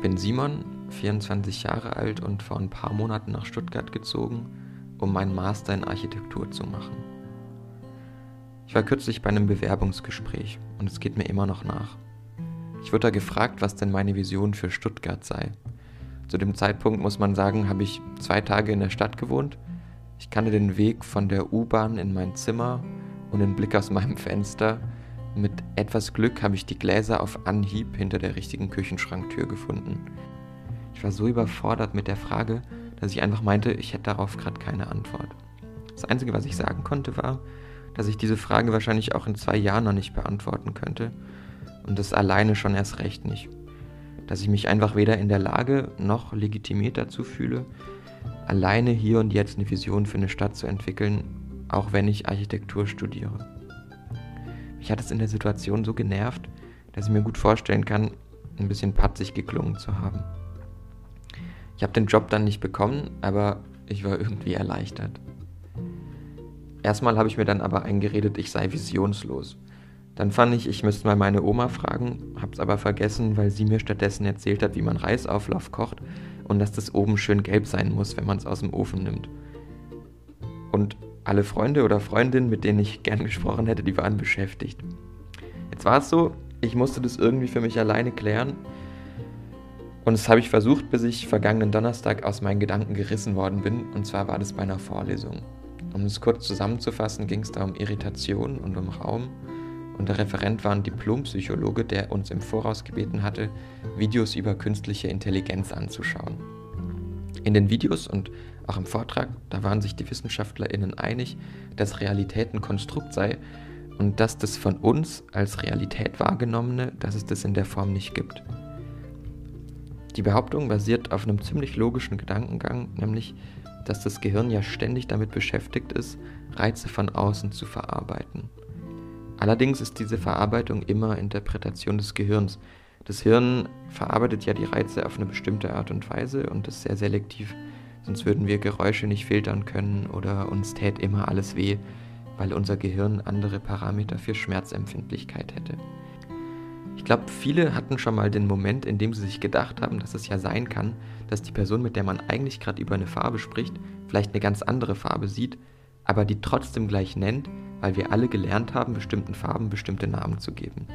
Ich bin Simon, 24 Jahre alt und vor ein paar Monaten nach Stuttgart gezogen, um meinen Master in Architektur zu machen. Ich war kürzlich bei einem Bewerbungsgespräch und es geht mir immer noch nach. Ich wurde da gefragt, was denn meine Vision für Stuttgart sei. Zu dem Zeitpunkt muss man sagen, habe ich zwei Tage in der Stadt gewohnt. Ich kannte den Weg von der U-Bahn in mein Zimmer und den Blick aus meinem Fenster mit etwas Glück habe ich die Gläser auf Anhieb hinter der richtigen Küchenschranktür gefunden. Ich war so überfordert mit der Frage, dass ich einfach meinte, ich hätte darauf gerade keine Antwort. Das Einzige, was ich sagen konnte, war, dass ich diese Frage wahrscheinlich auch in zwei Jahren noch nicht beantworten könnte und das alleine schon erst recht nicht. Dass ich mich einfach weder in der Lage noch legitimiert dazu fühle, alleine hier und jetzt eine Vision für eine Stadt zu entwickeln, auch wenn ich Architektur studiere. Mich hat es in der Situation so genervt, dass ich mir gut vorstellen kann, ein bisschen patzig geklungen zu haben. Ich habe den Job dann nicht bekommen, aber ich war irgendwie erleichtert. Erstmal habe ich mir dann aber eingeredet, ich sei visionslos. Dann fand ich, ich müsste mal meine Oma fragen, hab's aber vergessen, weil sie mir stattdessen erzählt hat, wie man Reisauflauf kocht und dass das oben schön gelb sein muss, wenn man es aus dem Ofen nimmt. Und alle Freunde oder Freundinnen, mit denen ich gern gesprochen hätte, die waren beschäftigt. Jetzt war es so, ich musste das irgendwie für mich alleine klären. Und das habe ich versucht, bis ich vergangenen Donnerstag aus meinen Gedanken gerissen worden bin. Und zwar war das bei einer Vorlesung. Um es kurz zusammenzufassen, ging es da um Irritation und um Raum. Und der Referent war ein Diplompsychologe, der uns im Voraus gebeten hatte, Videos über künstliche Intelligenz anzuschauen. In den Videos und auch im Vortrag, da waren sich die WissenschaftlerInnen einig, dass Realität ein Konstrukt sei und dass das von uns als Realität wahrgenommene, dass es das in der Form nicht gibt. Die Behauptung basiert auf einem ziemlich logischen Gedankengang, nämlich, dass das Gehirn ja ständig damit beschäftigt ist, Reize von außen zu verarbeiten. Allerdings ist diese Verarbeitung immer Interpretation des Gehirns. Das Hirn verarbeitet ja die Reize auf eine bestimmte Art und Weise und ist sehr selektiv sonst würden wir Geräusche nicht filtern können oder uns tät immer alles weh, weil unser Gehirn andere Parameter für Schmerzempfindlichkeit hätte. Ich glaube, viele hatten schon mal den Moment, in dem sie sich gedacht haben, dass es ja sein kann, dass die Person, mit der man eigentlich gerade über eine Farbe spricht, vielleicht eine ganz andere Farbe sieht, aber die trotzdem gleich nennt, weil wir alle gelernt haben, bestimmten Farben bestimmte Namen zu geben.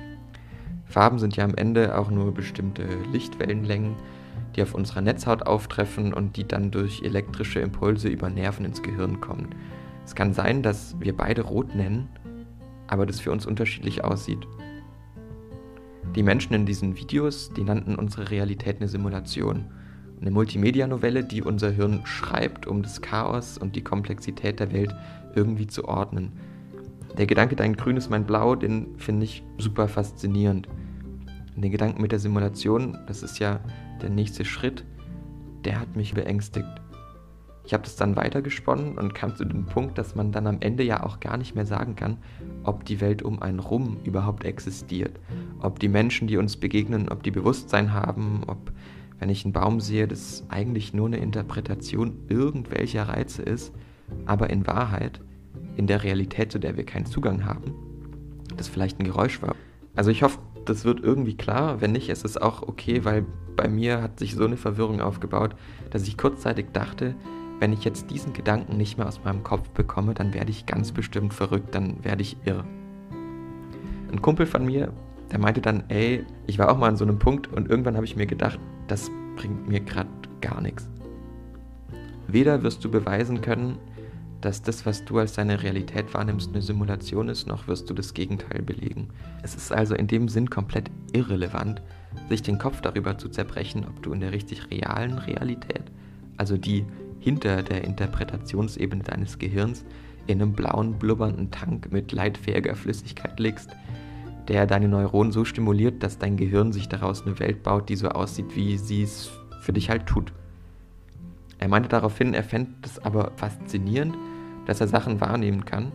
Farben sind ja am Ende auch nur bestimmte Lichtwellenlängen, die auf unserer Netzhaut auftreffen und die dann durch elektrische Impulse über Nerven ins Gehirn kommen. Es kann sein, dass wir beide rot nennen, aber das für uns unterschiedlich aussieht. Die Menschen in diesen Videos, die nannten unsere Realität eine Simulation. Eine Multimedia-Novelle, die unser Hirn schreibt, um das Chaos und die Komplexität der Welt irgendwie zu ordnen. Der Gedanke, dein Grün ist mein Blau, den finde ich super faszinierend. Den Gedanken mit der Simulation, das ist ja der nächste Schritt, der hat mich beängstigt. Ich habe das dann weitergesponnen und kam zu dem Punkt, dass man dann am Ende ja auch gar nicht mehr sagen kann, ob die Welt um einen rum überhaupt existiert. Ob die Menschen, die uns begegnen, ob die Bewusstsein haben, ob, wenn ich einen Baum sehe, das eigentlich nur eine Interpretation irgendwelcher Reize ist, aber in Wahrheit, in der Realität, zu der wir keinen Zugang haben, das vielleicht ein Geräusch war. Also ich hoffe, das wird irgendwie klar. Wenn nicht, ist es auch okay, weil bei mir hat sich so eine Verwirrung aufgebaut, dass ich kurzzeitig dachte, wenn ich jetzt diesen Gedanken nicht mehr aus meinem Kopf bekomme, dann werde ich ganz bestimmt verrückt, dann werde ich irre. Ein Kumpel von mir, der meinte dann, ey, ich war auch mal an so einem Punkt und irgendwann habe ich mir gedacht, das bringt mir gerade gar nichts. Weder wirst du beweisen können, dass das, was du als deine Realität wahrnimmst, eine Simulation ist, noch wirst du das Gegenteil belegen. Es ist also in dem Sinn komplett irrelevant, sich den Kopf darüber zu zerbrechen, ob du in der richtig realen Realität, also die hinter der Interpretationsebene deines Gehirns, in einem blauen, blubbernden Tank mit leitfähiger Flüssigkeit liegst, der deine Neuronen so stimuliert, dass dein Gehirn sich daraus eine Welt baut, die so aussieht, wie sie es für dich halt tut. Er meinte daraufhin, er fände es aber faszinierend, dass er Sachen wahrnehmen kann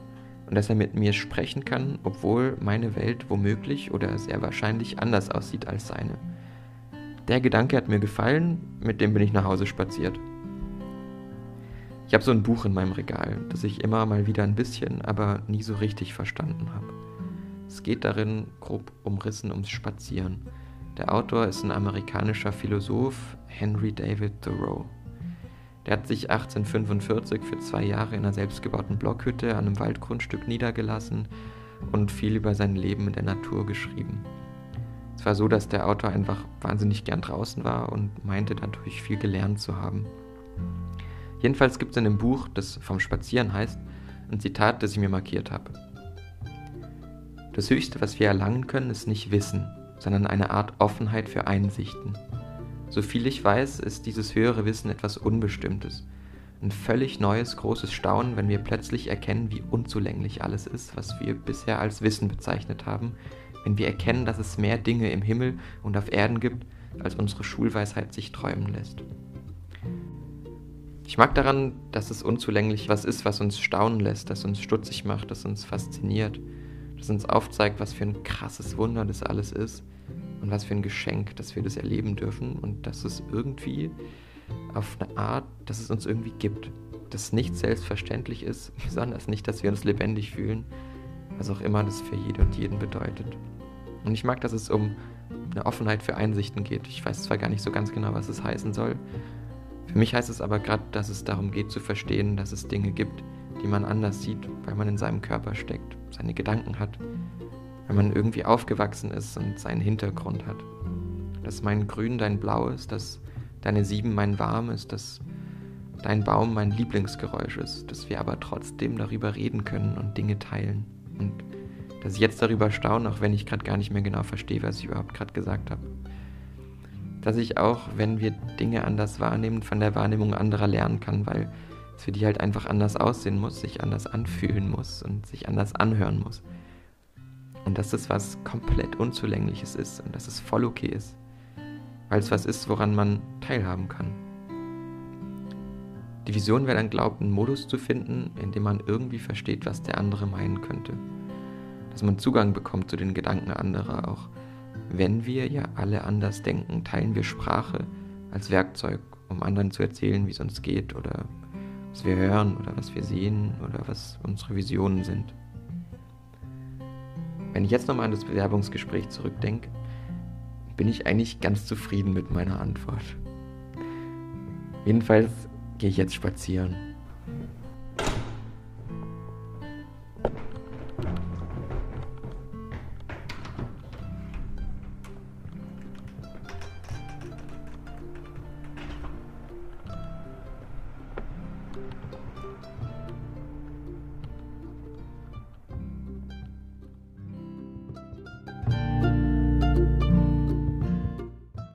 und dass er mit mir sprechen kann, obwohl meine Welt womöglich oder sehr wahrscheinlich anders aussieht als seine. Der Gedanke hat mir gefallen, mit dem bin ich nach Hause spaziert. Ich habe so ein Buch in meinem Regal, das ich immer mal wieder ein bisschen, aber nie so richtig verstanden habe. Es geht darin, grob umrissen, ums Spazieren. Der Autor ist ein amerikanischer Philosoph, Henry David Thoreau. Der hat sich 1845 für zwei Jahre in einer selbstgebauten Blockhütte an einem Waldgrundstück niedergelassen und viel über sein Leben in der Natur geschrieben. Es war so, dass der Autor einfach wahnsinnig gern draußen war und meinte dadurch viel gelernt zu haben. Jedenfalls gibt es in dem Buch, das vom Spazieren heißt, ein Zitat, das ich mir markiert habe. Das Höchste, was wir erlangen können, ist nicht Wissen, sondern eine Art Offenheit für Einsichten. So viel ich weiß, ist dieses höhere Wissen etwas Unbestimmtes. Ein völlig neues, großes Staunen, wenn wir plötzlich erkennen, wie unzulänglich alles ist, was wir bisher als Wissen bezeichnet haben, wenn wir erkennen, dass es mehr Dinge im Himmel und auf Erden gibt, als unsere Schulweisheit sich träumen lässt. Ich mag daran, dass es unzulänglich was ist, was uns staunen lässt, das uns stutzig macht, das uns fasziniert, das uns aufzeigt, was für ein krasses Wunder das alles ist und was für ein Geschenk, dass wir das erleben dürfen und dass es irgendwie auf eine Art, dass es uns irgendwie gibt, dass nichts selbstverständlich ist, besonders nicht, dass wir uns lebendig fühlen, was auch immer das für jede und jeden bedeutet. Und ich mag, dass es um eine Offenheit für Einsichten geht. Ich weiß zwar gar nicht so ganz genau, was es heißen soll, für mich heißt es aber gerade, dass es darum geht zu verstehen, dass es Dinge gibt, die man anders sieht, weil man in seinem Körper steckt, seine Gedanken hat, weil man irgendwie aufgewachsen ist und seinen Hintergrund hat. Dass mein Grün dein Blau ist, dass deine Sieben mein Warm ist, dass dein Baum mein Lieblingsgeräusch ist, dass wir aber trotzdem darüber reden können und Dinge teilen. Und dass ich jetzt darüber staune, auch wenn ich gerade gar nicht mehr genau verstehe, was ich überhaupt gerade gesagt habe dass ich auch, wenn wir Dinge anders wahrnehmen, von der Wahrnehmung anderer lernen kann, weil es für die halt einfach anders aussehen muss, sich anders anfühlen muss und sich anders anhören muss. Und dass es was komplett Unzulängliches ist und dass es voll okay ist, weil es was ist, woran man teilhaben kann. Die Vision wäre dann glaubt, einen Modus zu finden, in dem man irgendwie versteht, was der andere meinen könnte. Dass man Zugang bekommt zu den Gedanken anderer, auch wenn wir ja alle anders denken, teilen wir Sprache als Werkzeug, um anderen zu erzählen, wie es uns geht oder was wir hören oder was wir sehen oder was unsere Visionen sind. Wenn ich jetzt nochmal an das Bewerbungsgespräch zurückdenke, bin ich eigentlich ganz zufrieden mit meiner Antwort. Jedenfalls gehe ich jetzt spazieren.